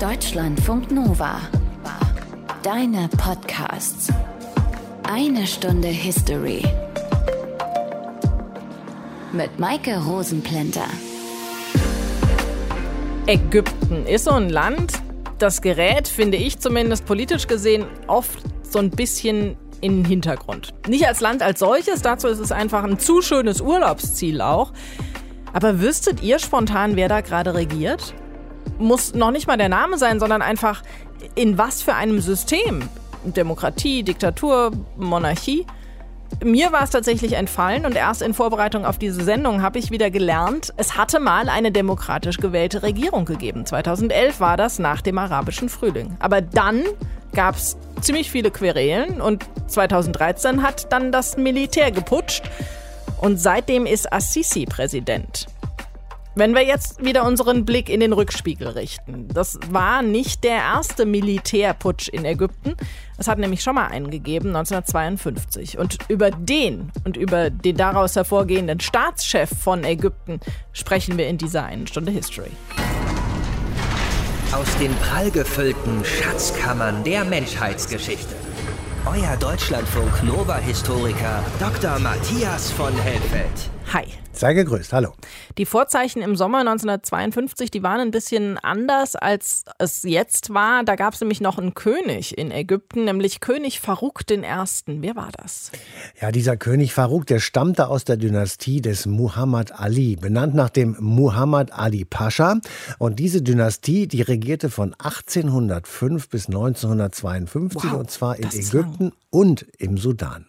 Deutschlandfunk Nova. Deine Podcasts. Eine Stunde History. Mit Maike Rosenplanter. Ägypten ist so ein Land, das gerät, finde ich zumindest politisch gesehen, oft so ein bisschen in den Hintergrund. Nicht als Land als solches, dazu ist es einfach ein zu schönes Urlaubsziel auch. Aber wüsstet ihr spontan, wer da gerade regiert? Muss noch nicht mal der Name sein, sondern einfach in was für einem System? Demokratie, Diktatur, Monarchie? Mir war es tatsächlich entfallen und erst in Vorbereitung auf diese Sendung habe ich wieder gelernt, es hatte mal eine demokratisch gewählte Regierung gegeben. 2011 war das nach dem arabischen Frühling. Aber dann gab es ziemlich viele Querelen und 2013 hat dann das Militär geputscht und seitdem ist Assisi Präsident. Wenn wir jetzt wieder unseren Blick in den Rückspiegel richten. Das war nicht der erste Militärputsch in Ägypten. Es hat nämlich schon mal einen gegeben, 1952. Und über den und über den daraus hervorgehenden Staatschef von Ägypten sprechen wir in dieser einen Stunde History. Aus den prallgefüllten Schatzkammern der Menschheitsgeschichte. Euer Deutschlandfunk Nova-Historiker Dr. Matthias von Helfeld. Hi. Sei gegrüßt, hallo. Die Vorzeichen im Sommer 1952, die waren ein bisschen anders, als es jetzt war. Da gab es nämlich noch einen König in Ägypten, nämlich König Farouk I. Wer war das? Ja, dieser König Farouk, der stammte aus der Dynastie des Muhammad Ali, benannt nach dem Muhammad Ali Pascha. Und diese Dynastie, die regierte von 1805 bis 1952 wow, und zwar in Ägypten und im Sudan.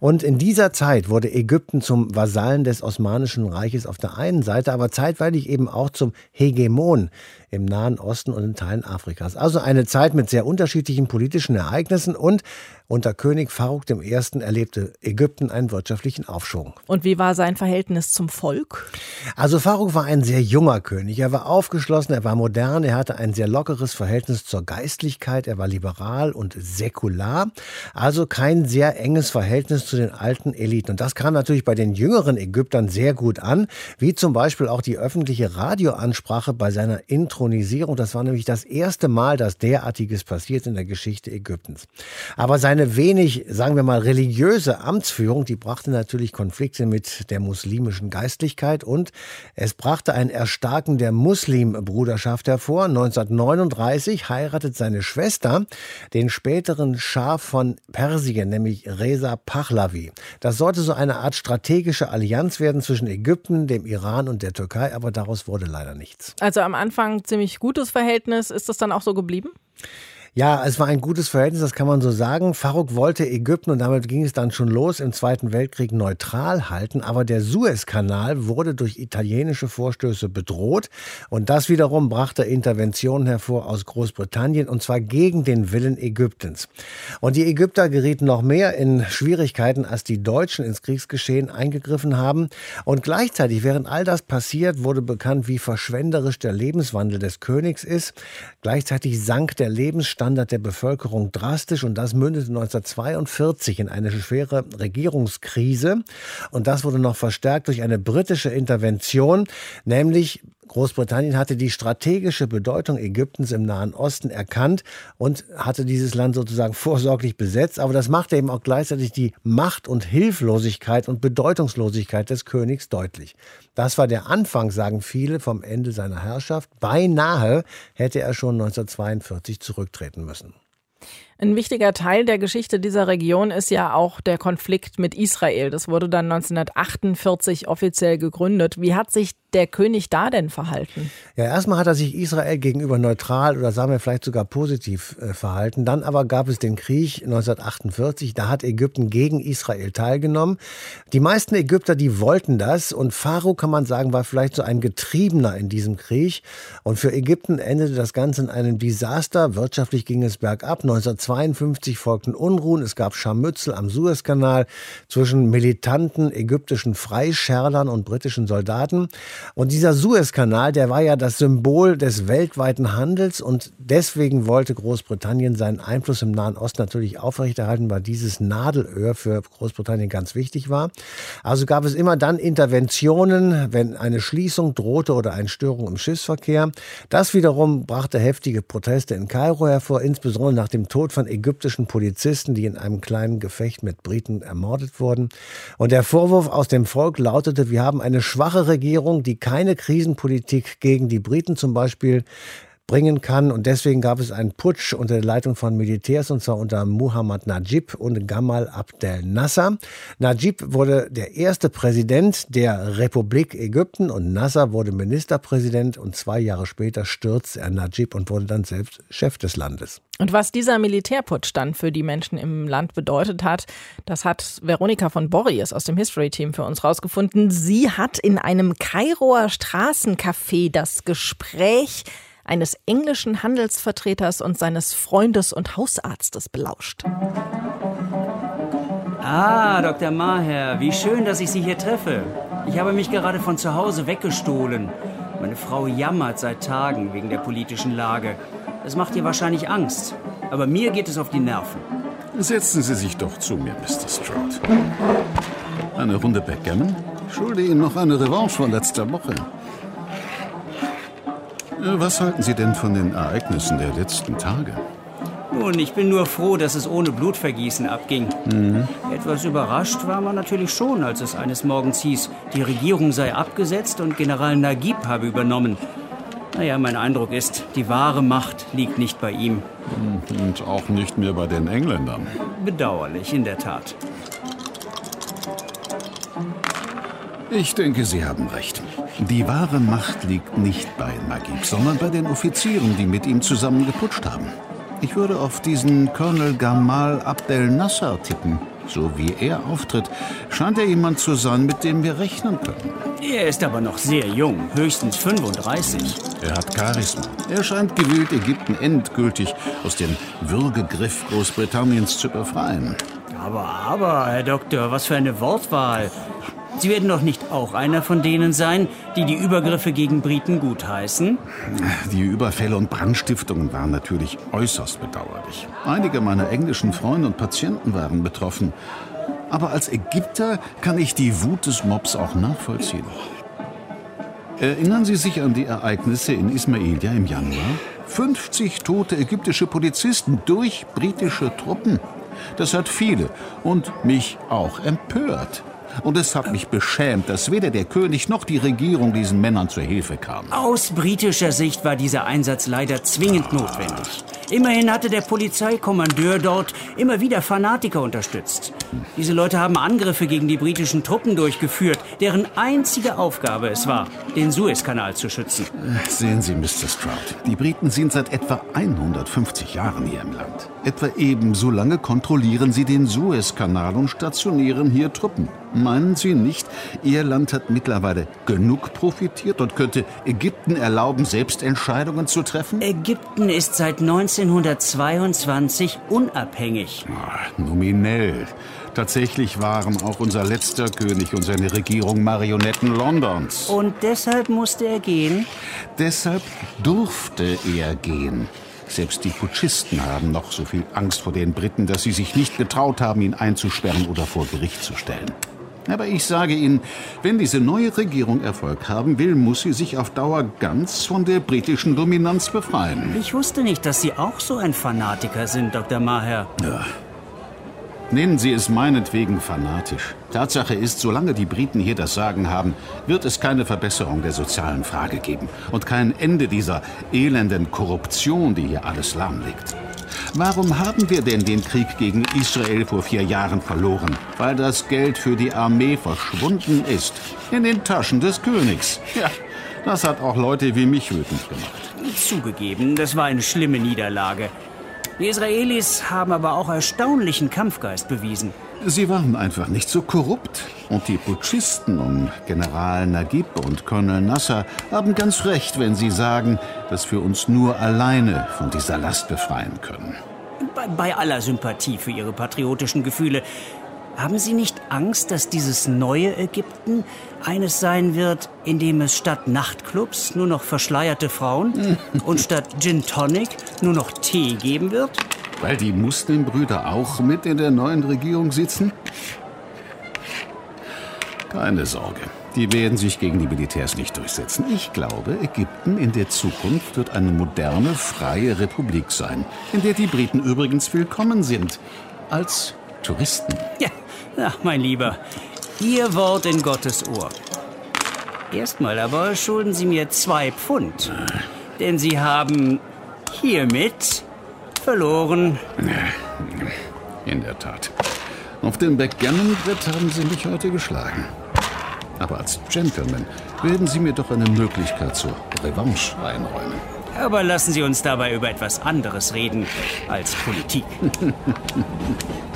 Und in dieser Zeit wurde Ägypten zum Vasallen des Osmanischen Reiches auf der einen Seite, aber zeitweilig eben auch zum Hegemon im Nahen Osten und in Teilen Afrikas. Also eine Zeit mit sehr unterschiedlichen politischen Ereignissen und unter König Farouk I. erlebte Ägypten einen wirtschaftlichen Aufschwung. Und wie war sein Verhältnis zum Volk? Also Farouk war ein sehr junger König. Er war aufgeschlossen, er war modern, er hatte ein sehr lockeres Verhältnis zur Geistlichkeit, er war liberal und säkular. Also kein sehr enges Verhältnis zu den alten Eliten. Und das kam natürlich bei den jüngeren Ägyptern sehr gut an, wie zum Beispiel auch die öffentliche Radioansprache bei seiner Intronisierung. Das war nämlich das erste Mal, dass derartiges passiert in der Geschichte Ägyptens. Aber sein seine wenig, sagen wir mal, religiöse Amtsführung, die brachte natürlich Konflikte mit der muslimischen Geistlichkeit und es brachte ein Erstarken der Muslimbruderschaft hervor. 1939 heiratet seine Schwester den späteren Schah von Persien, nämlich Reza Pahlavi. Das sollte so eine Art strategische Allianz werden zwischen Ägypten, dem Iran und der Türkei, aber daraus wurde leider nichts. Also am Anfang ziemlich gutes Verhältnis. Ist das dann auch so geblieben? Ja, es war ein gutes Verhältnis, das kann man so sagen. Faruk wollte Ägypten und damit ging es dann schon los im Zweiten Weltkrieg neutral halten, aber der Suezkanal wurde durch italienische Vorstöße bedroht und das wiederum brachte Interventionen hervor aus Großbritannien und zwar gegen den Willen Ägyptens. Und die Ägypter gerieten noch mehr in Schwierigkeiten, als die Deutschen ins Kriegsgeschehen eingegriffen haben und gleichzeitig, während all das passiert, wurde bekannt, wie verschwenderisch der Lebenswandel des Königs ist. Gleichzeitig sank der Lebensstandard Lebensstandard der Bevölkerung drastisch und das mündete 1942 in eine schwere Regierungskrise. Und das wurde noch verstärkt durch eine britische Intervention, nämlich Großbritannien hatte die strategische Bedeutung Ägyptens im Nahen Osten erkannt und hatte dieses Land sozusagen vorsorglich besetzt. Aber das machte eben auch gleichzeitig die Macht und Hilflosigkeit und Bedeutungslosigkeit des Königs deutlich. Das war der Anfang, sagen viele, vom Ende seiner Herrschaft. Beinahe hätte er schon 1942 zurücktreten müssen. Ein wichtiger Teil der Geschichte dieser Region ist ja auch der Konflikt mit Israel. Das wurde dann 1948 offiziell gegründet. Wie hat sich der König da denn verhalten? Ja, erstmal hat er sich Israel gegenüber neutral oder sagen wir vielleicht sogar positiv äh, verhalten. Dann aber gab es den Krieg 1948. Da hat Ägypten gegen Israel teilgenommen. Die meisten Ägypter, die wollten das. Und Pharao, kann man sagen, war vielleicht so ein Getriebener in diesem Krieg. Und für Ägypten endete das Ganze in einem Desaster. Wirtschaftlich ging es bergab. 19 1952 folgten Unruhen. Es gab Scharmützel am Suezkanal zwischen militanten ägyptischen Freischärlern und britischen Soldaten. Und dieser Suezkanal, der war ja das Symbol des weltweiten Handels und deswegen wollte Großbritannien seinen Einfluss im Nahen Osten natürlich aufrechterhalten, weil dieses Nadelöhr für Großbritannien ganz wichtig war. Also gab es immer dann Interventionen, wenn eine Schließung drohte oder eine Störung im Schiffsverkehr. Das wiederum brachte heftige Proteste in Kairo hervor, insbesondere nach dem Tod von ägyptischen Polizisten, die in einem kleinen Gefecht mit Briten ermordet wurden. Und der Vorwurf aus dem Volk lautete, wir haben eine schwache Regierung, die keine Krisenpolitik gegen die Briten zum Beispiel bringen kann. Und deswegen gab es einen Putsch unter der Leitung von Militärs, und zwar unter Muhammad Najib und Gamal Abdel Nasser. Najib wurde der erste Präsident der Republik Ägypten und Nasser wurde Ministerpräsident und zwei Jahre später stürzte er Najib und wurde dann selbst Chef des Landes. Und was dieser Militärputsch dann für die Menschen im Land bedeutet hat, das hat Veronika von Borries aus dem History-Team für uns rausgefunden. Sie hat in einem Kairoer Straßencafé das Gespräch eines englischen Handelsvertreters und seines Freundes und Hausarztes belauscht. Ah, Dr. Maher, wie schön, dass ich Sie hier treffe. Ich habe mich gerade von zu Hause weggestohlen. Meine Frau jammert seit Tagen wegen der politischen Lage. Es macht ihr wahrscheinlich Angst. Aber mir geht es auf die Nerven. Setzen Sie sich doch zu mir, Mr. Stroud. Eine Runde Backgammon? Ich schulde Ihnen noch eine Revanche von letzter Woche. Äh, was halten Sie denn von den Ereignissen der letzten Tage? Nun, ich bin nur froh, dass es ohne Blutvergießen abging. Mhm. Etwas überrascht war man natürlich schon, als es eines Morgens hieß, die Regierung sei abgesetzt und General Naguib habe übernommen. Naja, mein Eindruck ist, die wahre Macht liegt nicht bei ihm. Und auch nicht mehr bei den Engländern. Bedauerlich, in der Tat. Ich denke, Sie haben recht. Die wahre Macht liegt nicht bei Magib, sondern bei den Offizieren, die mit ihm zusammen geputscht haben. Ich würde auf diesen Colonel Gamal Abdel Nasser tippen. So wie er auftritt, scheint er jemand zu sein, mit dem wir rechnen können. Er ist aber noch sehr jung, höchstens 35. Er hat Charisma. Er scheint gewillt, Ägypten endgültig aus dem Würgegriff Großbritanniens zu befreien. Aber, aber, Herr Doktor, was für eine Wortwahl. Sie werden doch nicht auch einer von denen sein, die die Übergriffe gegen Briten gutheißen? Die Überfälle und Brandstiftungen waren natürlich äußerst bedauerlich. Einige meiner englischen Freunde und Patienten waren betroffen. Aber als Ägypter kann ich die Wut des Mobs auch nachvollziehen. Erinnern Sie sich an die Ereignisse in Ismailia im Januar? 50 tote ägyptische Polizisten durch britische Truppen. Das hat viele und mich auch empört. Und es hat mich beschämt, dass weder der König noch die Regierung diesen Männern zur Hilfe kamen. Aus britischer Sicht war dieser Einsatz leider zwingend notwendig. Immerhin hatte der Polizeikommandeur dort immer wieder Fanatiker unterstützt. Diese Leute haben Angriffe gegen die britischen Truppen durchgeführt, deren einzige Aufgabe es war, den Suezkanal zu schützen. Sehen Sie, Mr. Stroud, die Briten sind seit etwa 150 Jahren hier im Land. Etwa ebenso lange kontrollieren sie den Suezkanal und stationieren hier Truppen. Meinen Sie nicht, Ihr Land hat mittlerweile genug profitiert und könnte Ägypten erlauben, selbst Entscheidungen zu treffen? Ägypten ist seit 1922 unabhängig. Ach, nominell. Tatsächlich waren auch unser letzter König und seine Regierung Marionetten Londons. Und deshalb musste er gehen? Deshalb durfte er gehen. Selbst die Putschisten haben noch so viel Angst vor den Briten, dass sie sich nicht getraut haben, ihn einzusperren oder vor Gericht zu stellen. Aber ich sage Ihnen, wenn diese neue Regierung Erfolg haben will, muss sie sich auf Dauer ganz von der britischen Dominanz befreien. Ich wusste nicht, dass Sie auch so ein Fanatiker sind, Dr. Maher. Ja. Nennen Sie es meinetwegen fanatisch. Tatsache ist, solange die Briten hier das Sagen haben, wird es keine Verbesserung der sozialen Frage geben und kein Ende dieser elenden Korruption, die hier alles lahmlegt. Warum haben wir denn den Krieg gegen Israel vor vier Jahren verloren? Weil das Geld für die Armee verschwunden ist. In den Taschen des Königs. Ja, das hat auch Leute wie mich wütend gemacht. Zugegeben, das war eine schlimme Niederlage. Die Israelis haben aber auch erstaunlichen Kampfgeist bewiesen. Sie waren einfach nicht so korrupt. Und die Putschisten um General Naguib und Colonel Nasser haben ganz recht, wenn sie sagen, dass wir uns nur alleine von dieser Last befreien können. Bei bei aller Sympathie für Ihre patriotischen Gefühle, haben Sie nicht Angst, dass dieses neue Ägypten eines sein wird, in dem es statt Nachtclubs nur noch verschleierte Frauen und statt Gin Tonic nur noch Tee geben wird? Weil die Muslimbrüder auch mit in der neuen Regierung sitzen? Keine Sorge. Die werden sich gegen die Militärs nicht durchsetzen. Ich glaube, Ägypten in der Zukunft wird eine moderne, freie Republik sein, in der die Briten übrigens willkommen sind. Als Touristen. Ja, ach, mein Lieber, Ihr Wort in Gottes Ohr. Erstmal aber schulden Sie mir zwei Pfund. Denn Sie haben hiermit verloren. In der Tat. Auf dem Backgammon-Brett haben Sie mich heute geschlagen. Aber als Gentleman werden Sie mir doch eine Möglichkeit zur Revanche einräumen. Aber lassen Sie uns dabei über etwas anderes reden als Politik.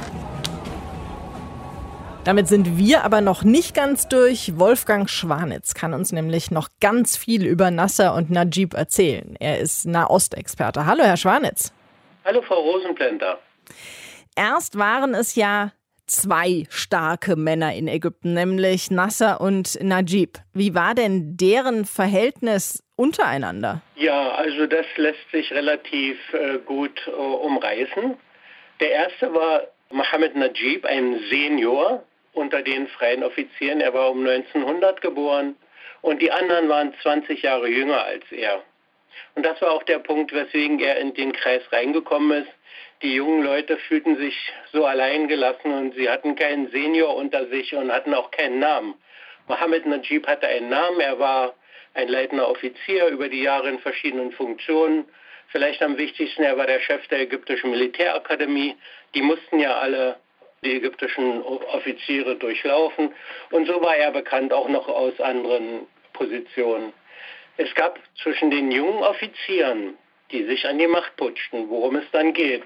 Damit sind wir aber noch nicht ganz durch. Wolfgang Schwanitz kann uns nämlich noch ganz viel über Nasser und Najib erzählen. Er ist Nahostexperte. Hallo, Herr Schwanitz. Hallo, Frau Rosenblender. Erst waren es ja zwei starke Männer in Ägypten, nämlich Nasser und Najib. Wie war denn deren Verhältnis untereinander? Ja, also das lässt sich relativ äh, gut äh, umreißen. Der erste war Mohammed Najib, ein Senior unter den freien Offizieren. Er war um 1900 geboren und die anderen waren 20 Jahre jünger als er. Und das war auch der Punkt, weswegen er in den Kreis reingekommen ist. Die jungen Leute fühlten sich so allein gelassen und sie hatten keinen Senior unter sich und hatten auch keinen Namen. Mohammed Najib hatte einen Namen, er war ein leitender Offizier über die Jahre in verschiedenen Funktionen. Vielleicht am wichtigsten, er war der Chef der ägyptischen Militärakademie. Die mussten ja alle die ägyptischen Offiziere durchlaufen. Und so war er bekannt auch noch aus anderen Positionen. Es gab zwischen den jungen Offizieren, die sich an die Macht putschten, worum es dann geht,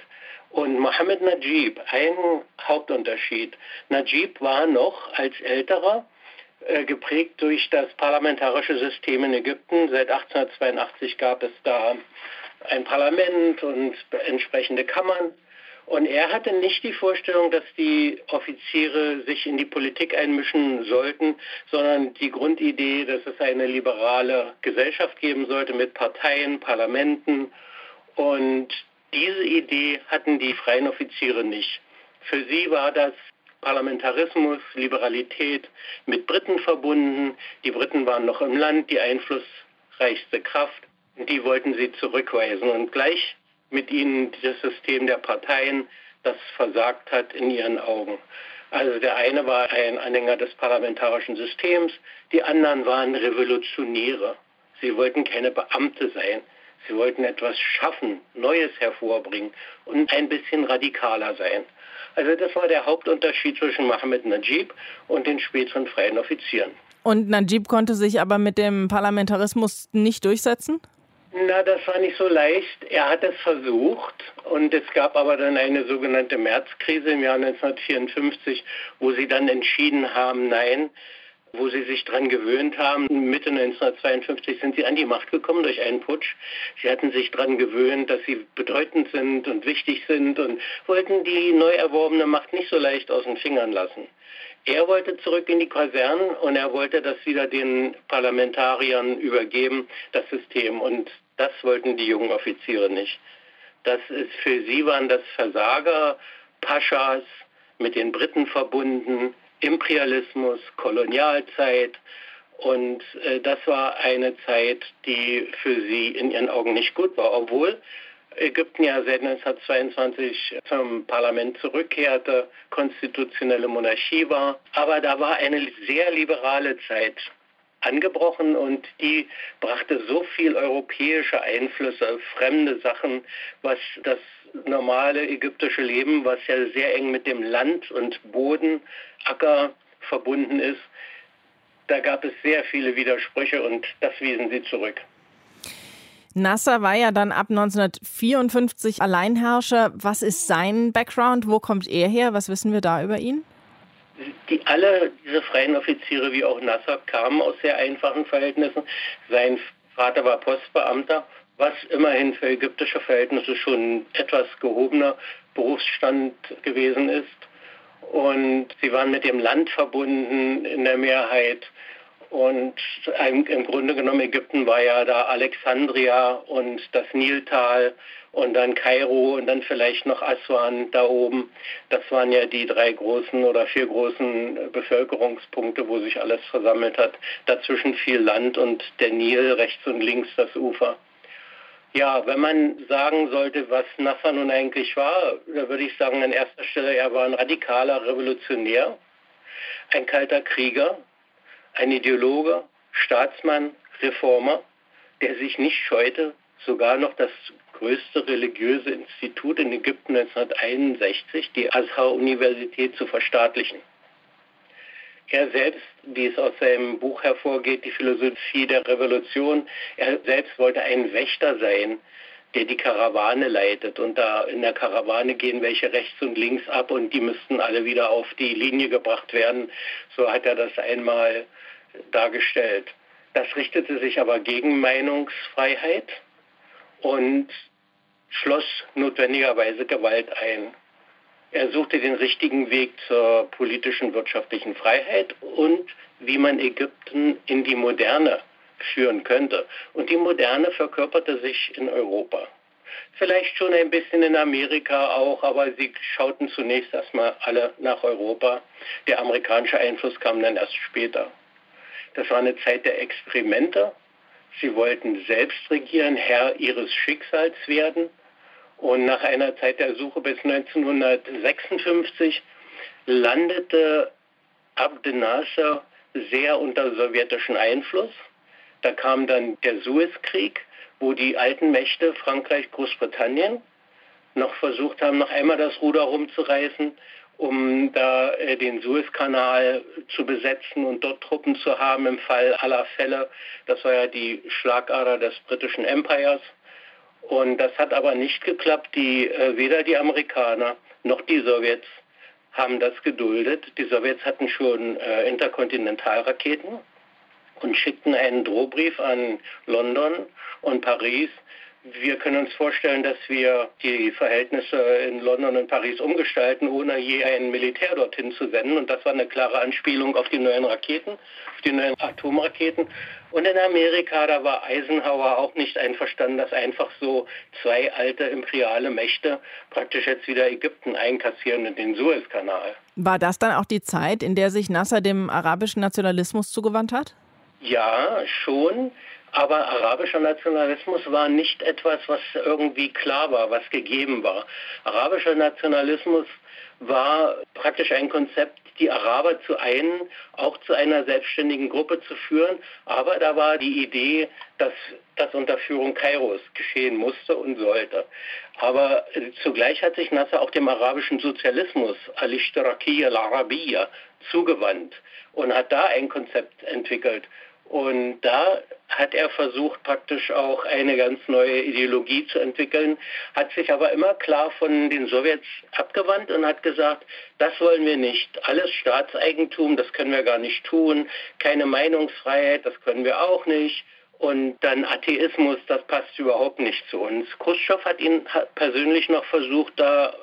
und Mohammed Najib einen Hauptunterschied. Najib war noch als älterer äh, geprägt durch das parlamentarische System in Ägypten. Seit 1882 gab es da ein Parlament und entsprechende Kammern. Und er hatte nicht die Vorstellung, dass die Offiziere sich in die Politik einmischen sollten, sondern die Grundidee, dass es eine liberale Gesellschaft geben sollte mit Parteien, Parlamenten. Und diese Idee hatten die freien Offiziere nicht. Für sie war das Parlamentarismus, Liberalität mit Briten verbunden. Die Briten waren noch im Land die einflussreichste Kraft. Die wollten sie zurückweisen. Und gleich mit ihnen das System der Parteien, das versagt hat in ihren Augen. Also der eine war ein Anhänger des parlamentarischen Systems, die anderen waren Revolutionäre. Sie wollten keine Beamte sein. Sie wollten etwas schaffen, Neues hervorbringen und ein bisschen radikaler sein. Also das war der Hauptunterschied zwischen Mohammed Najib und den späteren freien Offizieren. Und Najib konnte sich aber mit dem Parlamentarismus nicht durchsetzen? Na, das war nicht so leicht. Er hat es versucht und es gab aber dann eine sogenannte Märzkrise im Jahr 1954, wo sie dann entschieden haben, nein, wo sie sich daran gewöhnt haben. Mitte 1952 sind sie an die Macht gekommen durch einen Putsch. Sie hatten sich daran gewöhnt, dass sie bedeutend sind und wichtig sind und wollten die neu erworbene Macht nicht so leicht aus den Fingern lassen. Er wollte zurück in die Kasernen und er wollte das wieder den Parlamentariern übergeben, das System. Und das wollten die jungen Offiziere nicht. Das ist, für sie waren das Versager, Paschas, mit den Briten verbunden, Imperialismus, Kolonialzeit. Und äh, das war eine Zeit, die für sie in ihren Augen nicht gut war, obwohl Ägypten ja seit 1922 zum Parlament zurückkehrte, konstitutionelle Monarchie war. Aber da war eine sehr liberale Zeit angebrochen und die brachte so viel europäische Einflüsse, fremde Sachen, was das normale ägyptische Leben, was ja sehr eng mit dem Land und Boden, Acker verbunden ist, da gab es sehr viele Widersprüche und das wiesen sie zurück. Nasser war ja dann ab 1954 Alleinherrscher. Was ist sein Background? Wo kommt er her? Was wissen wir da über ihn? Die, alle diese freien Offiziere wie auch Nasser kamen aus sehr einfachen Verhältnissen. Sein Vater war Postbeamter, was immerhin für ägyptische Verhältnisse schon etwas gehobener Berufsstand gewesen ist. Und sie waren mit dem Land verbunden in der Mehrheit. Und im Grunde genommen Ägypten war ja da Alexandria und das Niltal und dann Kairo und dann vielleicht noch Aswan da oben. Das waren ja die drei großen oder vier großen Bevölkerungspunkte, wo sich alles versammelt hat. Dazwischen viel Land und der Nil rechts und links das Ufer. Ja, wenn man sagen sollte, was Nasser nun eigentlich war, da würde ich sagen, an erster Stelle, er war ein radikaler Revolutionär, ein kalter Krieger, ein Ideologe, Staatsmann, Reformer, der sich nicht scheute, sogar noch das größte religiöse Institut in Ägypten 1961, die Azhar-Universität, zu verstaatlichen. Er selbst, wie es aus seinem Buch hervorgeht, die Philosophie der Revolution, er selbst wollte ein Wächter sein, der die Karawane leitet. Und da in der Karawane gehen welche rechts und links ab und die müssten alle wieder auf die Linie gebracht werden. So hat er das einmal dargestellt. Das richtete sich aber gegen Meinungsfreiheit und schloss notwendigerweise Gewalt ein. Er suchte den richtigen Weg zur politischen, wirtschaftlichen Freiheit und wie man Ägypten in die Moderne führen könnte. Und die Moderne verkörperte sich in Europa. Vielleicht schon ein bisschen in Amerika auch, aber sie schauten zunächst erstmal alle nach Europa. Der amerikanische Einfluss kam dann erst später. Das war eine Zeit der Experimente. Sie wollten selbst regieren, Herr ihres Schicksals werden. Und nach einer Zeit der Suche bis 1956 landete Abdel Nasser sehr unter sowjetischem Einfluss. Da kam dann der Suezkrieg, wo die alten Mächte Frankreich, Großbritannien noch versucht haben, noch einmal das Ruder rumzureißen, um da äh, den Suezkanal zu besetzen und dort Truppen zu haben im Fall aller Fälle. Das war ja die Schlagader des britischen Empires. Und das hat aber nicht geklappt. Die, äh, weder die Amerikaner noch die Sowjets haben das geduldet. Die Sowjets hatten schon äh, Interkontinentalraketen und schickten einen Drohbrief an London und Paris. Wir können uns vorstellen, dass wir die Verhältnisse in London und Paris umgestalten, ohne je ein Militär dorthin zu senden. Und das war eine klare Anspielung auf die neuen Raketen, auf die neuen Atomraketen. Und in Amerika, da war Eisenhower auch nicht einverstanden, dass einfach so zwei alte imperiale Mächte praktisch jetzt wieder Ägypten einkassieren in den Suezkanal. War das dann auch die Zeit, in der sich Nasser dem arabischen Nationalismus zugewandt hat? Ja, schon. Aber arabischer Nationalismus war nicht etwas, was irgendwie klar war, was gegeben war. Arabischer Nationalismus war praktisch ein Konzept, die Araber zu einen, auch zu einer selbstständigen Gruppe zu führen. Aber da war die Idee, dass das unter Führung Kairos geschehen musste und sollte. Aber zugleich hat sich Nasser auch dem arabischen Sozialismus, al-Ishtirakiyya al-Arabiyya, zugewandt und hat da ein Konzept entwickelt. Und da hat er versucht, praktisch auch eine ganz neue Ideologie zu entwickeln, hat sich aber immer klar von den Sowjets abgewandt und hat gesagt, das wollen wir nicht. Alles Staatseigentum, das können wir gar nicht tun. Keine Meinungsfreiheit, das können wir auch nicht. Und dann Atheismus, das passt überhaupt nicht zu uns. Khrushchev hat ihn persönlich noch versucht, da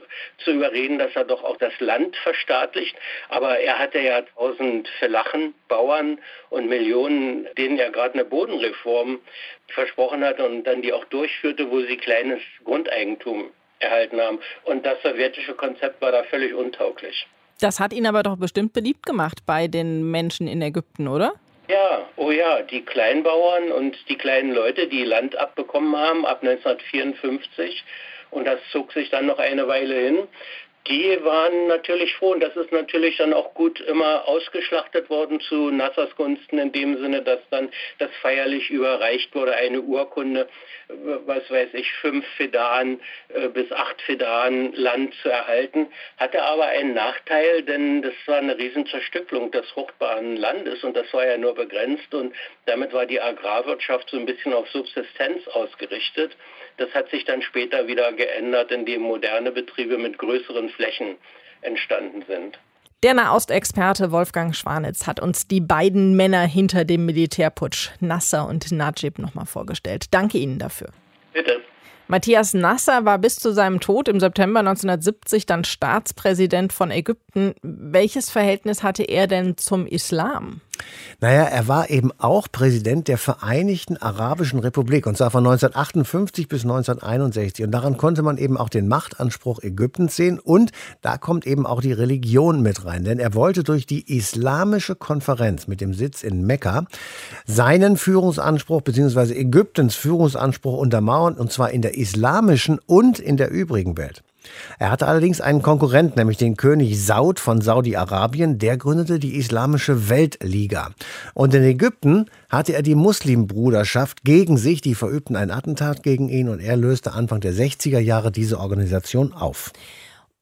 zu überreden, dass er doch auch das Land verstaatlicht. Aber er hatte ja tausend Verlachen, Bauern und Millionen, denen er gerade eine Bodenreform versprochen hat und dann die auch durchführte, wo sie kleines Grundeigentum erhalten haben. Und das sowjetische Konzept war da völlig untauglich. Das hat ihn aber doch bestimmt beliebt gemacht bei den Menschen in Ägypten, oder? Ja, oh ja, die Kleinbauern und die kleinen Leute, die Land abbekommen haben ab 1954 und das zog sich dann noch eine Weile hin, die waren natürlich froh und das ist natürlich dann auch gut immer ausgeschlachtet worden zu Nassers Gunsten in dem Sinne, dass dann das feierlich überreicht wurde, eine Urkunde, was weiß ich, fünf Fedan äh, bis acht Fedan Land zu erhalten, hatte aber einen Nachteil, denn das war eine Riesenzerstückelung des fruchtbaren Landes und das war ja nur begrenzt und damit war die Agrarwirtschaft so ein bisschen auf Subsistenz ausgerichtet. Das hat sich dann später wieder geändert, indem moderne Betriebe mit größeren Flächen entstanden sind. Der Nahostexperte Wolfgang Schwanitz hat uns die beiden Männer hinter dem Militärputsch, Nasser und Najib, nochmal vorgestellt. Danke Ihnen dafür. Bitte. Matthias Nasser war bis zu seinem Tod im September 1970 dann Staatspräsident von Ägypten. Welches Verhältnis hatte er denn zum Islam? Naja, er war eben auch Präsident der Vereinigten Arabischen Republik und zwar von 1958 bis 1961. Und daran konnte man eben auch den Machtanspruch Ägyptens sehen und da kommt eben auch die Religion mit rein. Denn er wollte durch die Islamische Konferenz mit dem Sitz in Mekka seinen Führungsanspruch bzw. Ägyptens Führungsanspruch untermauern und zwar in der islamischen und in der übrigen Welt. Er hatte allerdings einen Konkurrenten, nämlich den König Saud von Saudi-Arabien. Der gründete die Islamische Weltliga. Und in Ägypten hatte er die Muslimbruderschaft gegen sich. Die verübten ein Attentat gegen ihn und er löste Anfang der 60er Jahre diese Organisation auf.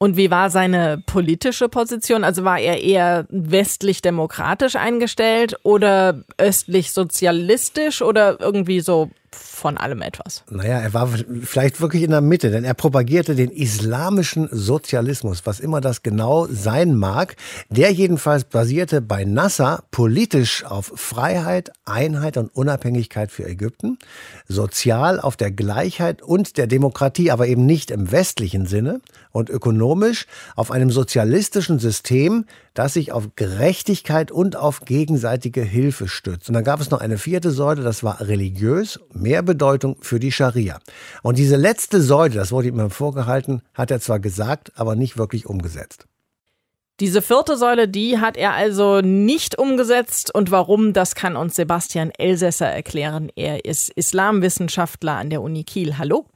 Und wie war seine politische Position? Also war er eher westlich demokratisch eingestellt oder östlich sozialistisch oder irgendwie so von allem etwas. Naja, er war vielleicht wirklich in der Mitte, denn er propagierte den islamischen Sozialismus, was immer das genau sein mag. Der jedenfalls basierte bei Nasser politisch auf Freiheit, Einheit und Unabhängigkeit für Ägypten, sozial auf der Gleichheit und der Demokratie, aber eben nicht im westlichen Sinne und ökonomisch auf einem sozialistischen System, das sich auf Gerechtigkeit und auf gegenseitige Hilfe stützt. Und dann gab es noch eine vierte Säule, das war religiös, mehr Bedeutung für die Scharia. Und diese letzte Säule, das wurde ihm vorgehalten, hat er zwar gesagt, aber nicht wirklich umgesetzt. Diese vierte Säule, die hat er also nicht umgesetzt. Und warum, das kann uns Sebastian Elsässer erklären. Er ist Islamwissenschaftler an der Uni Kiel. Hallo.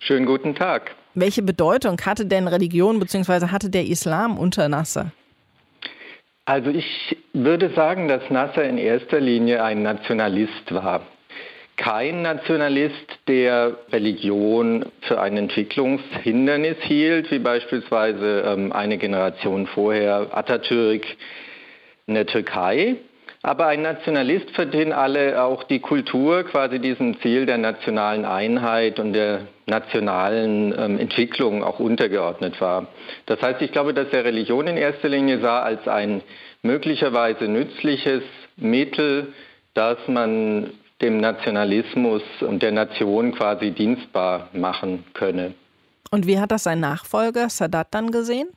Schönen guten Tag. Welche Bedeutung hatte denn Religion bzw. hatte der Islam unter Nasser? Also ich würde sagen, dass Nasser in erster Linie ein Nationalist war. Kein Nationalist, der Religion für ein Entwicklungshindernis hielt, wie beispielsweise ähm, eine Generation vorher Atatürk in der Türkei, aber ein Nationalist, für den alle auch die Kultur quasi diesem Ziel der nationalen Einheit und der nationalen ähm, Entwicklung auch untergeordnet war. Das heißt, ich glaube, dass er Religion in erster Linie sah als ein möglicherweise nützliches Mittel, das man dem Nationalismus und der Nation quasi dienstbar machen könne. Und wie hat das sein Nachfolger Sadat dann gesehen?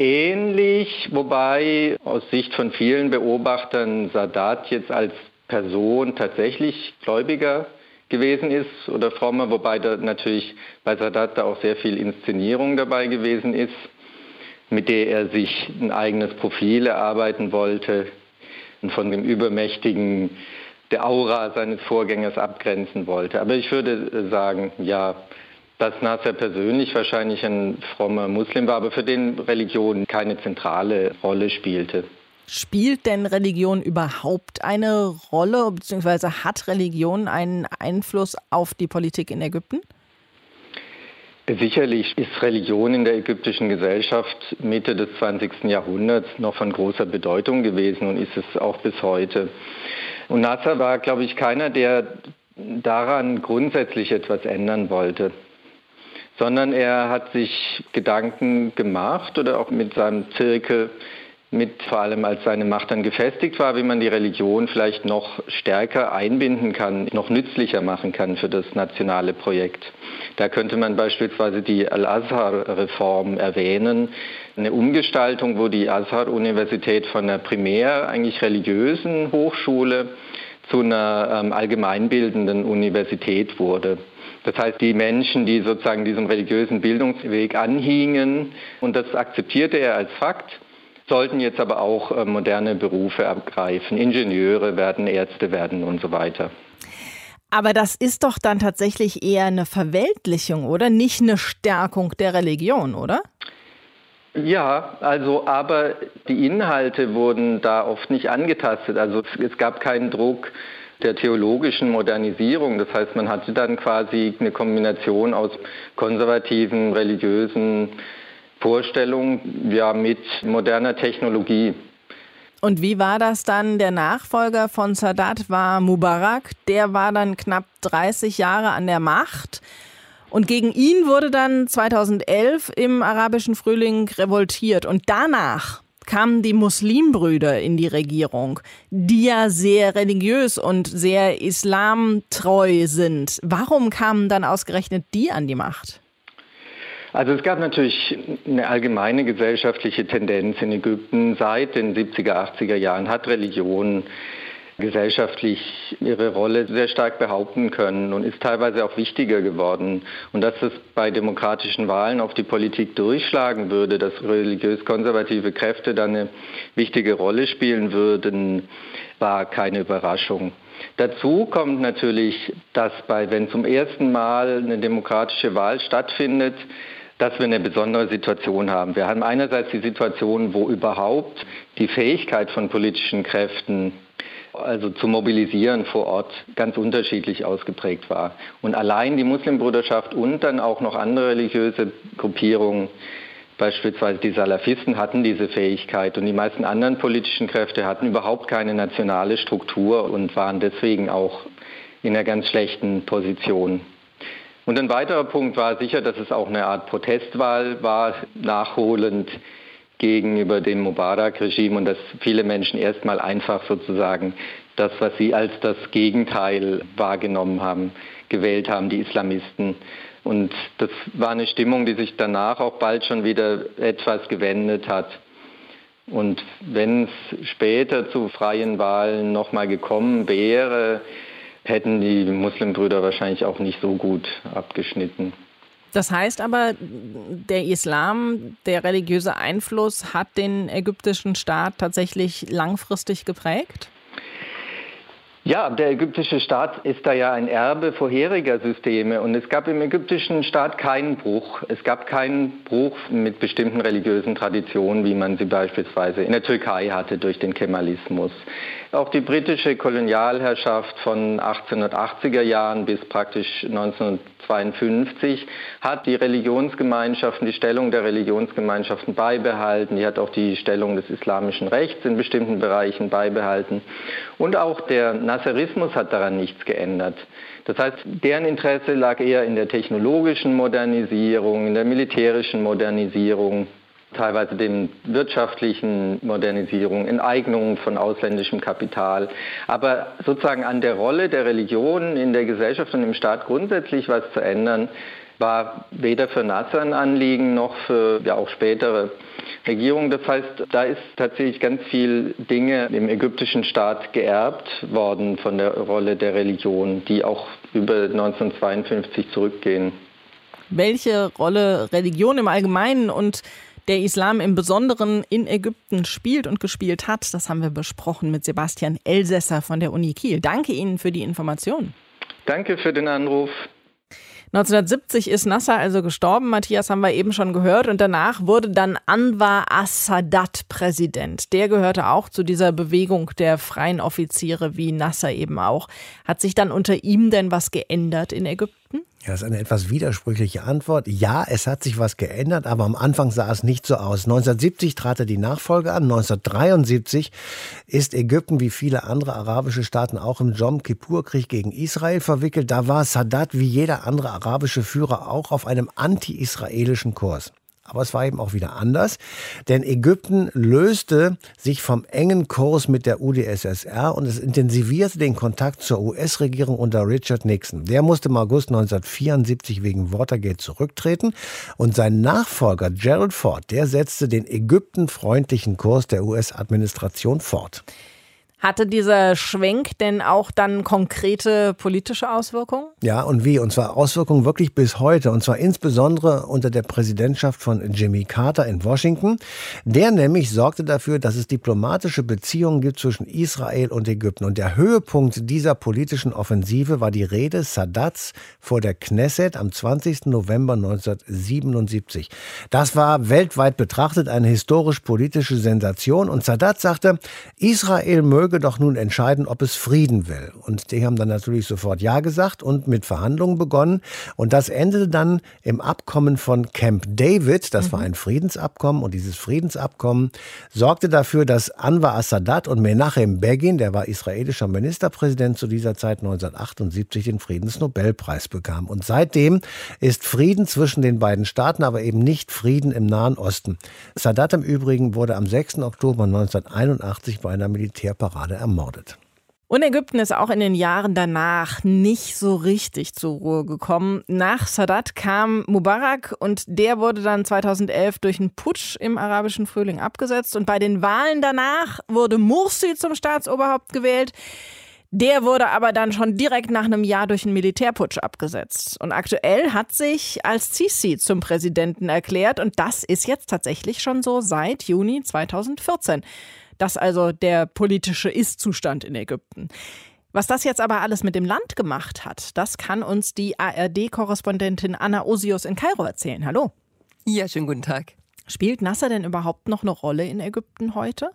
Ähnlich, wobei aus Sicht von vielen Beobachtern Sadat jetzt als Person tatsächlich gläubiger gewesen ist oder frommer, wobei da natürlich bei Sadat da auch sehr viel Inszenierung dabei gewesen ist, mit der er sich ein eigenes Profil erarbeiten wollte und von dem übermächtigen der Aura seines Vorgängers abgrenzen wollte. Aber ich würde sagen, ja, dass Nasser persönlich wahrscheinlich ein frommer Muslim war, aber für den Religion keine zentrale Rolle spielte. Spielt denn Religion überhaupt eine Rolle, beziehungsweise hat Religion einen Einfluss auf die Politik in Ägypten? Sicherlich ist Religion in der ägyptischen Gesellschaft Mitte des 20. Jahrhunderts noch von großer Bedeutung gewesen und ist es auch bis heute. Und Nasser war, glaube ich, keiner, der daran grundsätzlich etwas ändern wollte sondern er hat sich Gedanken gemacht oder auch mit seinem Zirkel, mit vor allem als seine Macht dann gefestigt war, wie man die Religion vielleicht noch stärker einbinden kann, noch nützlicher machen kann für das nationale Projekt. Da könnte man beispielsweise die Al-Azhar-Reform erwähnen, eine Umgestaltung, wo die Azhar-Universität von einer primär eigentlich religiösen Hochschule zu einer ähm, allgemeinbildenden Universität wurde. Das heißt, die Menschen, die sozusagen diesem religiösen Bildungsweg anhingen, und das akzeptierte er als Fakt, sollten jetzt aber auch äh, moderne Berufe ergreifen. Ingenieure werden, Ärzte werden und so weiter. Aber das ist doch dann tatsächlich eher eine Verweltlichung, oder? Nicht eine Stärkung der Religion, oder? Ja, also aber die Inhalte wurden da oft nicht angetastet. Also es gab keinen Druck der theologischen Modernisierung. Das heißt, man hatte dann quasi eine Kombination aus konservativen, religiösen Vorstellungen ja, mit moderner Technologie. Und wie war das dann? Der Nachfolger von Sadat war Mubarak. Der war dann knapp 30 Jahre an der Macht. Und gegen ihn wurde dann 2011 im arabischen Frühling revoltiert. Und danach kamen die Muslimbrüder in die Regierung, die ja sehr religiös und sehr islamtreu sind. Warum kamen dann ausgerechnet die an die Macht? Also es gab natürlich eine allgemeine gesellschaftliche Tendenz in Ägypten. Seit den 70er, 80er Jahren hat Religion gesellschaftlich ihre Rolle sehr stark behaupten können und ist teilweise auch wichtiger geworden. Und dass es bei demokratischen Wahlen auf die Politik durchschlagen würde, dass religiös-konservative Kräfte dann eine wichtige Rolle spielen würden, war keine Überraschung. Dazu kommt natürlich, dass bei, wenn zum ersten Mal eine demokratische Wahl stattfindet, dass wir eine besondere Situation haben. Wir haben einerseits die Situation, wo überhaupt die Fähigkeit von politischen Kräften also zu mobilisieren vor Ort ganz unterschiedlich ausgeprägt war. Und allein die Muslimbruderschaft und dann auch noch andere religiöse Gruppierungen, beispielsweise die Salafisten, hatten diese Fähigkeit und die meisten anderen politischen Kräfte hatten überhaupt keine nationale Struktur und waren deswegen auch in einer ganz schlechten Position. Und ein weiterer Punkt war sicher, dass es auch eine Art Protestwahl war, nachholend gegenüber dem Mubarak-Regime und dass viele Menschen erstmal einfach sozusagen das, was sie als das Gegenteil wahrgenommen haben, gewählt haben, die Islamisten. Und das war eine Stimmung, die sich danach auch bald schon wieder etwas gewendet hat. Und wenn es später zu freien Wahlen nochmal gekommen wäre, hätten die Muslimbrüder wahrscheinlich auch nicht so gut abgeschnitten. Das heißt aber, der Islam, der religiöse Einfluss hat den ägyptischen Staat tatsächlich langfristig geprägt? Ja, der ägyptische Staat ist da ja ein Erbe vorheriger Systeme und es gab im ägyptischen Staat keinen Bruch. Es gab keinen Bruch mit bestimmten religiösen Traditionen, wie man sie beispielsweise in der Türkei hatte durch den Kemalismus. Auch die britische Kolonialherrschaft von 1880er Jahren bis praktisch 1952 hat die Religionsgemeinschaften, die Stellung der Religionsgemeinschaften beibehalten. Die hat auch die Stellung des islamischen Rechts in bestimmten Bereichen beibehalten. Und auch der Nasserismus hat daran nichts geändert. Das heißt, deren Interesse lag eher in der technologischen Modernisierung, in der militärischen Modernisierung teilweise den wirtschaftlichen Modernisierung, Enteignung von ausländischem Kapital, aber sozusagen an der Rolle der Religion in der Gesellschaft und im Staat grundsätzlich was zu ändern, war weder für Nasser ein Anliegen noch für ja auch spätere Regierungen. Das heißt, da ist tatsächlich ganz viel Dinge im ägyptischen Staat geerbt worden von der Rolle der Religion, die auch über 1952 zurückgehen. Welche Rolle Religion im Allgemeinen und der Islam im Besonderen in Ägypten spielt und gespielt hat. Das haben wir besprochen mit Sebastian Elsässer von der Uni Kiel. Danke Ihnen für die Information. Danke für den Anruf. 1970 ist Nasser also gestorben, Matthias haben wir eben schon gehört, und danach wurde dann Anwar as-Sadat Präsident. Der gehörte auch zu dieser Bewegung der freien Offiziere, wie Nasser eben auch. Hat sich dann unter ihm denn was geändert in Ägypten? Ja, das ist eine etwas widersprüchliche Antwort. Ja, es hat sich was geändert, aber am Anfang sah es nicht so aus. 1970 trat er die Nachfolge an. 1973 ist Ägypten wie viele andere arabische Staaten auch im Jom Kippur-Krieg gegen Israel verwickelt. Da war Sadat wie jeder andere arabische Führer auch auf einem anti-israelischen Kurs. Aber es war eben auch wieder anders, denn Ägypten löste sich vom engen Kurs mit der UdSSR und es intensivierte den Kontakt zur US-Regierung unter Richard Nixon. Der musste im August 1974 wegen Watergate zurücktreten und sein Nachfolger Gerald Ford, der setzte den ägyptenfreundlichen Kurs der US-Administration fort. Hatte dieser Schwenk denn auch dann konkrete politische Auswirkungen? Ja, und wie? Und zwar Auswirkungen wirklich bis heute. Und zwar insbesondere unter der Präsidentschaft von Jimmy Carter in Washington. Der nämlich sorgte dafür, dass es diplomatische Beziehungen gibt zwischen Israel und Ägypten. Und der Höhepunkt dieser politischen Offensive war die Rede Sadats vor der Knesset am 20. November 1977. Das war weltweit betrachtet eine historisch-politische Sensation. Und Sadat sagte, Israel möge möge doch nun entscheiden, ob es Frieden will. Und die haben dann natürlich sofort Ja gesagt und mit Verhandlungen begonnen. Und das endete dann im Abkommen von Camp David. Das mhm. war ein Friedensabkommen. Und dieses Friedensabkommen sorgte dafür, dass Anwar Assadat und Menachem Begin, der war israelischer Ministerpräsident zu dieser Zeit 1978, den Friedensnobelpreis bekamen. Und seitdem ist Frieden zwischen den beiden Staaten, aber eben nicht Frieden im Nahen Osten. Sadat im Übrigen wurde am 6. Oktober 1981 bei einer Militärparade ermordet. Und Ägypten ist auch in den Jahren danach nicht so richtig zur Ruhe gekommen. Nach Sadat kam Mubarak und der wurde dann 2011 durch einen Putsch im arabischen Frühling abgesetzt. Und bei den Wahlen danach wurde Mursi zum Staatsoberhaupt gewählt. Der wurde aber dann schon direkt nach einem Jahr durch einen Militärputsch abgesetzt. Und aktuell hat sich als Sisi zum Präsidenten erklärt. Und das ist jetzt tatsächlich schon so seit Juni 2014. Das also der politische Ist-Zustand in Ägypten. Was das jetzt aber alles mit dem Land gemacht hat, das kann uns die ARD-Korrespondentin Anna Osius in Kairo erzählen. Hallo. Ja, schönen guten Tag. Spielt Nasser denn überhaupt noch eine Rolle in Ägypten heute?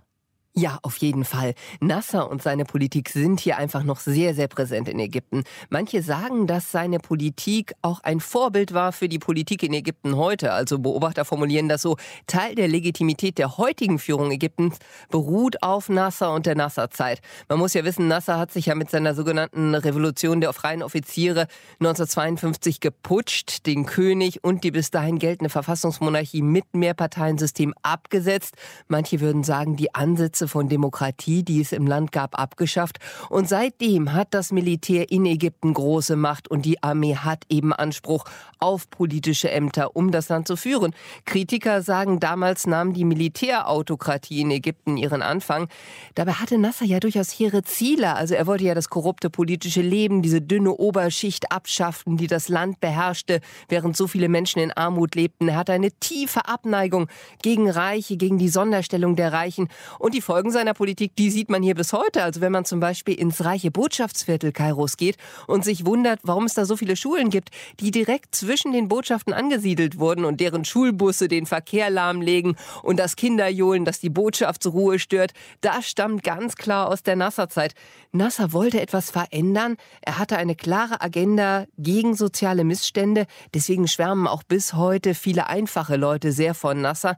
Ja, auf jeden Fall. Nasser und seine Politik sind hier einfach noch sehr, sehr präsent in Ägypten. Manche sagen, dass seine Politik auch ein Vorbild war für die Politik in Ägypten heute. Also Beobachter formulieren das so. Teil der Legitimität der heutigen Führung Ägyptens beruht auf Nasser und der Nasser-Zeit. Man muss ja wissen, Nasser hat sich ja mit seiner sogenannten Revolution der freien Offiziere 1952 geputscht, den König und die bis dahin geltende Verfassungsmonarchie mit Mehrparteiensystem abgesetzt. Manche würden sagen, die Ansätze Ansätze von Demokratie, die es im Land gab, abgeschafft. Und seitdem hat das Militär in Ägypten große Macht und die Armee hat eben Anspruch auf politische Ämter, um das Land zu führen. Kritiker sagen, damals nahm die Militärautokratie in Ägypten ihren Anfang. Dabei hatte Nasser ja durchaus hehre Ziele. Also er wollte ja das korrupte politische Leben, diese dünne Oberschicht abschaffen, die das Land beherrschte, während so viele Menschen in Armut lebten. Er hatte eine tiefe Abneigung gegen Reiche, gegen die Sonderstellung der Reichen. Und die Folgen seiner Politik, die sieht man hier bis heute. Also wenn man zum Beispiel ins reiche Botschaftsviertel Kairos geht und sich wundert, warum es da so viele Schulen gibt, die direkt zwischen den Botschaften angesiedelt wurden und deren Schulbusse den Verkehr lahmlegen und das Kinderjohlen, das die Botschaft zur Ruhe stört, das stammt ganz klar aus der Nasser-Zeit. Nasser wollte etwas verändern. Er hatte eine klare Agenda gegen soziale Missstände. Deswegen schwärmen auch bis heute viele einfache Leute sehr von Nasser.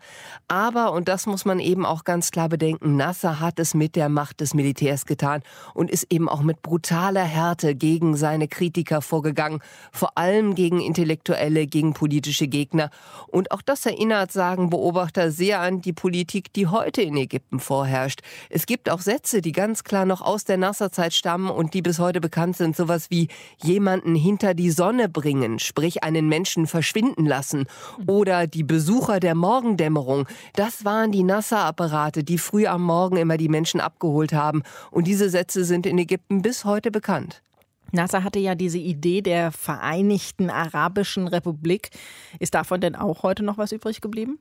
Aber, und das muss man eben auch ganz klar bedenken, Nasser hat es mit der Macht des Militärs getan und ist eben auch mit brutaler Härte gegen seine Kritiker vorgegangen, vor allem gegen Intellektuelle, gegen politische Gegner. Und auch das erinnert, sagen Beobachter, sehr an die Politik, die heute in Ägypten vorherrscht. Es gibt auch Sätze, die ganz klar noch aus der Nasserzeit stammen und die bis heute bekannt sind, sowas wie jemanden hinter die Sonne bringen, sprich einen Menschen verschwinden lassen oder die Besucher der Morgendämmerung. Das waren die Nasser-Apparate, die früh am Morgen immer die Menschen abgeholt haben. Und diese Sätze sind in Ägypten bis heute bekannt. Nasser hatte ja diese Idee der Vereinigten Arabischen Republik. Ist davon denn auch heute noch was übrig geblieben?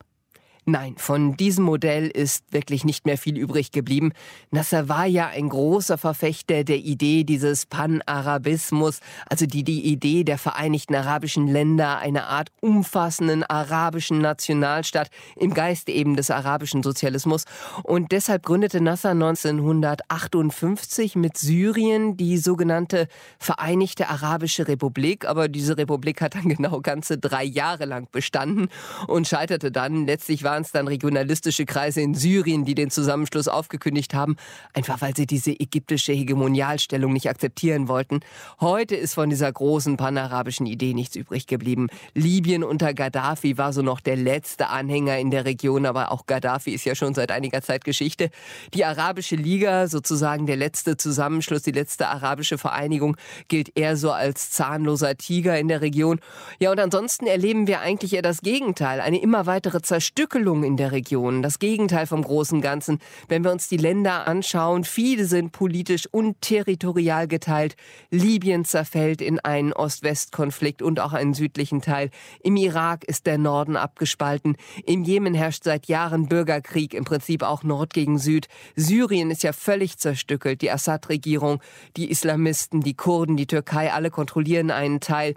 Nein, von diesem Modell ist wirklich nicht mehr viel übrig geblieben. Nasser war ja ein großer Verfechter der Idee dieses Pan-Arabismus, also die, die Idee der Vereinigten Arabischen Länder, einer Art umfassenden arabischen Nationalstaat im Geiste eben des arabischen Sozialismus. Und deshalb gründete Nasser 1958 mit Syrien die sogenannte Vereinigte Arabische Republik. Aber diese Republik hat dann genau ganze drei Jahre lang bestanden und scheiterte dann. Letztlich war waren es dann regionalistische Kreise in Syrien, die den Zusammenschluss aufgekündigt haben, einfach weil sie diese ägyptische Hegemonialstellung nicht akzeptieren wollten. Heute ist von dieser großen panarabischen Idee nichts übrig geblieben. Libyen unter Gaddafi war so noch der letzte Anhänger in der Region, aber auch Gaddafi ist ja schon seit einiger Zeit Geschichte. Die Arabische Liga, sozusagen der letzte Zusammenschluss, die letzte arabische Vereinigung, gilt eher so als zahnloser Tiger in der Region. Ja, und ansonsten erleben wir eigentlich eher das Gegenteil, eine immer weitere Zerstückelung Stückelung in der Region, das Gegenteil vom großen Ganzen. Wenn wir uns die Länder anschauen, viele sind politisch und territorial geteilt. Libyen zerfällt in einen Ost-West-Konflikt und auch einen südlichen Teil. Im Irak ist der Norden abgespalten. Im Jemen herrscht seit Jahren Bürgerkrieg, im Prinzip auch Nord gegen Süd. Syrien ist ja völlig zerstückelt. Die Assad-Regierung, die Islamisten, die Kurden, die Türkei, alle kontrollieren einen Teil.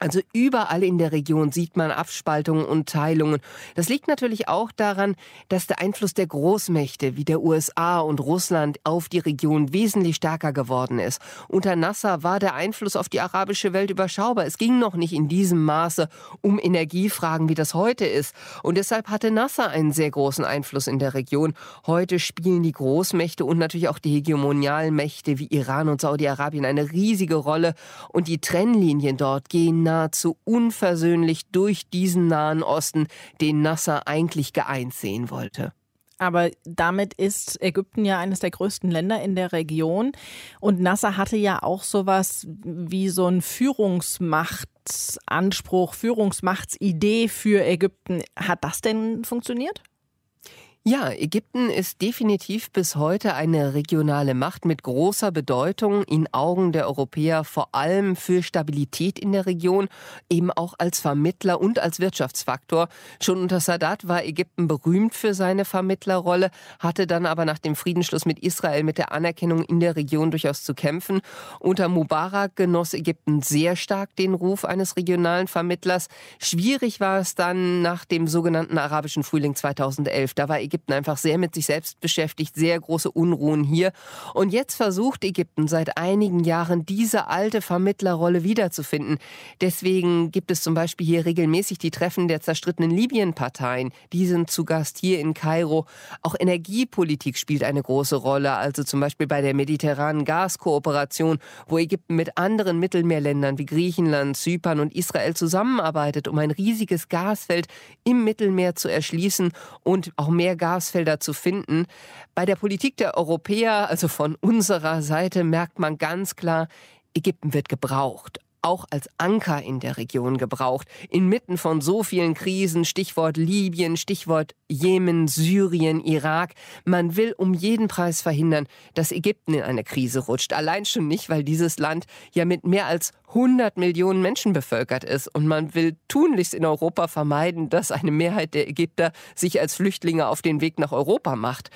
Also überall in der Region sieht man Abspaltungen und Teilungen. Das liegt natürlich auch daran, dass der Einfluss der Großmächte wie der USA und Russland auf die Region wesentlich stärker geworden ist. Unter Nasser war der Einfluss auf die arabische Welt überschaubar. Es ging noch nicht in diesem Maße um Energiefragen, wie das heute ist. Und deshalb hatte Nasser einen sehr großen Einfluss in der Region. Heute spielen die Großmächte und natürlich auch die hegemonialen Mächte wie Iran und Saudi-Arabien eine riesige Rolle. Und die Trennlinien dort gehen nahezu unversöhnlich durch diesen Nahen Osten, den Nasser eigentlich geeint sehen wollte. Aber damit ist Ägypten ja eines der größten Länder in der Region. Und Nasser hatte ja auch sowas wie so ein Führungsmachtsanspruch, Führungsmachtsidee für Ägypten. Hat das denn funktioniert? Ja, Ägypten ist definitiv bis heute eine regionale Macht mit großer Bedeutung in Augen der Europäer, vor allem für Stabilität in der Region, eben auch als Vermittler und als Wirtschaftsfaktor. Schon unter Sadat war Ägypten berühmt für seine Vermittlerrolle, hatte dann aber nach dem Friedensschluss mit Israel mit der Anerkennung in der Region durchaus zu kämpfen. Unter Mubarak genoss Ägypten sehr stark den Ruf eines regionalen Vermittlers. Schwierig war es dann nach dem sogenannten arabischen Frühling 2011. Da war Ägypten einfach sehr mit sich selbst beschäftigt, sehr große Unruhen hier. Und jetzt versucht Ägypten seit einigen Jahren diese alte Vermittlerrolle wiederzufinden. Deswegen gibt es zum Beispiel hier regelmäßig die Treffen der zerstrittenen Libyen-Parteien. Die sind zu Gast hier in Kairo. Auch Energiepolitik spielt eine große Rolle, also zum Beispiel bei der mediterranen Gaskooperation, wo Ägypten mit anderen Mittelmeerländern wie Griechenland, Zypern und Israel zusammenarbeitet, um ein riesiges Gasfeld im Mittelmeer zu erschließen und auch mehr Gasfelder zu finden. Bei der Politik der Europäer, also von unserer Seite, merkt man ganz klar, Ägypten wird gebraucht auch als Anker in der Region gebraucht. Inmitten von so vielen Krisen, Stichwort Libyen, Stichwort Jemen, Syrien, Irak. Man will um jeden Preis verhindern, dass Ägypten in eine Krise rutscht. Allein schon nicht, weil dieses Land ja mit mehr als 100 Millionen Menschen bevölkert ist. Und man will tunlichst in Europa vermeiden, dass eine Mehrheit der Ägypter sich als Flüchtlinge auf den Weg nach Europa macht.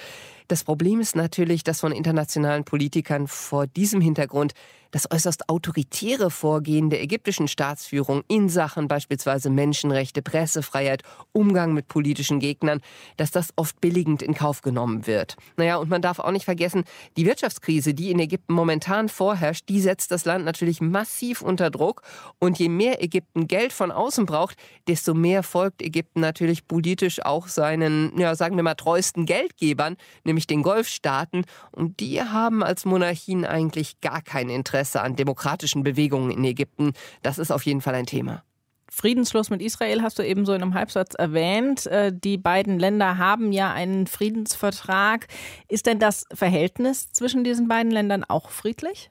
Das Problem ist natürlich, dass von internationalen Politikern vor diesem Hintergrund das äußerst autoritäre Vorgehen der ägyptischen Staatsführung in Sachen beispielsweise Menschenrechte, Pressefreiheit, Umgang mit politischen Gegnern, dass das oft billigend in Kauf genommen wird. Naja, und man darf auch nicht vergessen, die Wirtschaftskrise, die in Ägypten momentan vorherrscht, die setzt das Land natürlich massiv unter Druck. Und je mehr Ägypten Geld von außen braucht, desto mehr folgt Ägypten natürlich politisch auch seinen, ja, sagen wir mal, treuesten Geldgebern, nämlich den Golfstaaten. Und die haben als Monarchien eigentlich gar kein Interesse an demokratischen Bewegungen in Ägypten. Das ist auf jeden Fall ein Thema. Friedensschluss mit Israel hast du eben so in einem Halbsatz erwähnt. Äh, die beiden Länder haben ja einen Friedensvertrag. Ist denn das Verhältnis zwischen diesen beiden Ländern auch friedlich?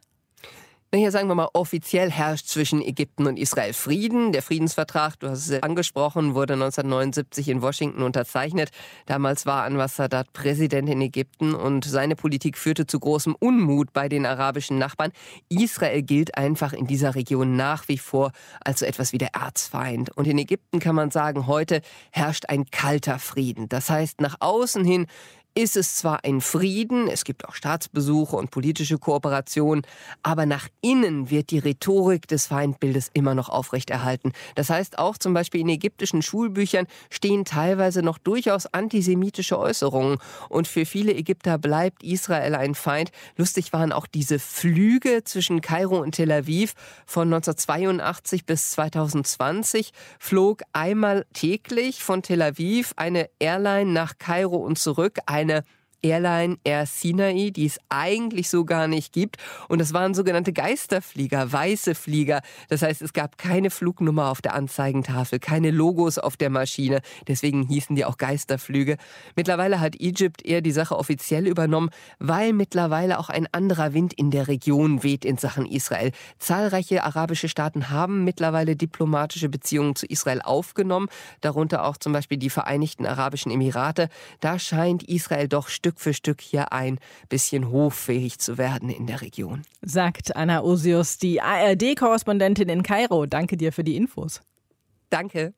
Naja, sagen wir mal, offiziell herrscht zwischen Ägypten und Israel Frieden. Der Friedensvertrag, du hast es angesprochen, wurde 1979 in Washington unterzeichnet. Damals war Anwar Sadat Präsident in Ägypten und seine Politik führte zu großem Unmut bei den arabischen Nachbarn. Israel gilt einfach in dieser Region nach wie vor als so etwas wie der Erzfeind. Und in Ägypten kann man sagen, heute herrscht ein kalter Frieden. Das heißt, nach außen hin ist es zwar ein Frieden, es gibt auch Staatsbesuche und politische Kooperation, aber nach innen wird die Rhetorik des Feindbildes immer noch aufrechterhalten. Das heißt, auch zum Beispiel in ägyptischen Schulbüchern stehen teilweise noch durchaus antisemitische Äußerungen. Und für viele Ägypter bleibt Israel ein Feind. Lustig waren auch diese Flüge zwischen Kairo und Tel Aviv von 1982 bis 2020 flog einmal täglich von Tel Aviv eine Airline nach Kairo und zurück. Eine eine Airline Air Sinai, die es eigentlich so gar nicht gibt. Und das waren sogenannte Geisterflieger, weiße Flieger. Das heißt, es gab keine Flugnummer auf der Anzeigentafel, keine Logos auf der Maschine. Deswegen hießen die auch Geisterflüge. Mittlerweile hat Egypt eher die Sache offiziell übernommen, weil mittlerweile auch ein anderer Wind in der Region weht in Sachen Israel. Zahlreiche arabische Staaten haben mittlerweile diplomatische Beziehungen zu Israel aufgenommen, darunter auch zum Beispiel die Vereinigten Arabischen Emirate. Da scheint Israel doch Stück Stück für Stück hier ein bisschen hoffähig zu werden in der Region. Sagt Anna Osius, die ARD-Korrespondentin in Kairo. Danke dir für die Infos. Danke.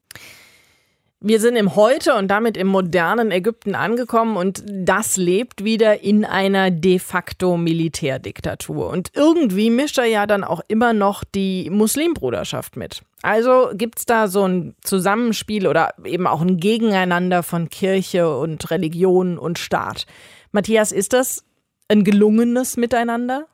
Wir sind im Heute und damit im modernen Ägypten angekommen und das lebt wieder in einer de facto Militärdiktatur. Und irgendwie mischt er ja dann auch immer noch die Muslimbruderschaft mit. Also gibt's da so ein Zusammenspiel oder eben auch ein Gegeneinander von Kirche und Religion und Staat. Matthias, ist das ein gelungenes Miteinander?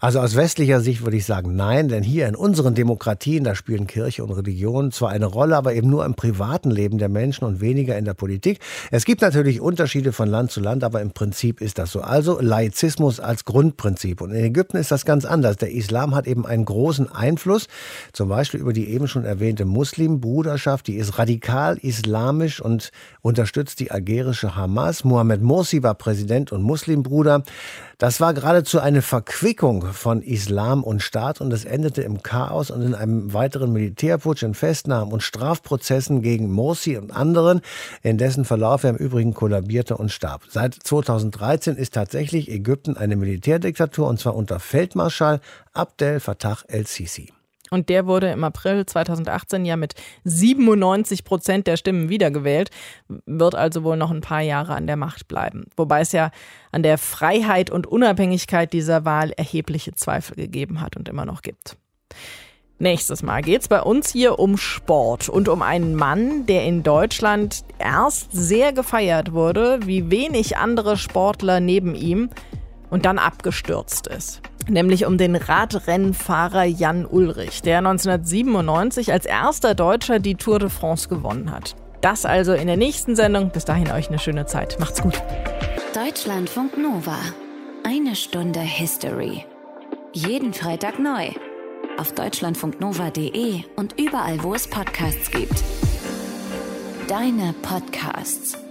Also aus westlicher Sicht würde ich sagen, nein, denn hier in unseren Demokratien, da spielen Kirche und Religion zwar eine Rolle, aber eben nur im privaten Leben der Menschen und weniger in der Politik. Es gibt natürlich Unterschiede von Land zu Land, aber im Prinzip ist das so. Also Laizismus als Grundprinzip. Und in Ägypten ist das ganz anders. Der Islam hat eben einen großen Einfluss, zum Beispiel über die eben schon erwähnte Muslimbruderschaft, die ist radikal islamisch und unterstützt die algerische Hamas. Mohamed Morsi war Präsident und Muslimbruder. Das war geradezu eine Verquickung von Islam und Staat und es endete im Chaos und in einem weiteren Militärputsch, in Festnahmen und Strafprozessen gegen Morsi und anderen, in dessen Verlauf er im Übrigen kollabierte und starb. Seit 2013 ist tatsächlich Ägypten eine Militärdiktatur und zwar unter Feldmarschall Abdel Fattah el-Sisi. Und der wurde im April 2018 ja mit 97 Prozent der Stimmen wiedergewählt, wird also wohl noch ein paar Jahre an der Macht bleiben. Wobei es ja an der Freiheit und Unabhängigkeit dieser Wahl erhebliche Zweifel gegeben hat und immer noch gibt. Nächstes Mal geht es bei uns hier um Sport und um einen Mann, der in Deutschland erst sehr gefeiert wurde, wie wenig andere Sportler neben ihm und dann abgestürzt ist nämlich um den Radrennfahrer Jan Ulrich, der 1997 als erster Deutscher die Tour de France gewonnen hat. Das also in der nächsten Sendung. Bis dahin euch eine schöne Zeit. Macht's gut. Deutschlandfunk Nova. Eine Stunde History. Jeden Freitag neu. Auf deutschlandfunknova.de und überall, wo es Podcasts gibt. Deine Podcasts.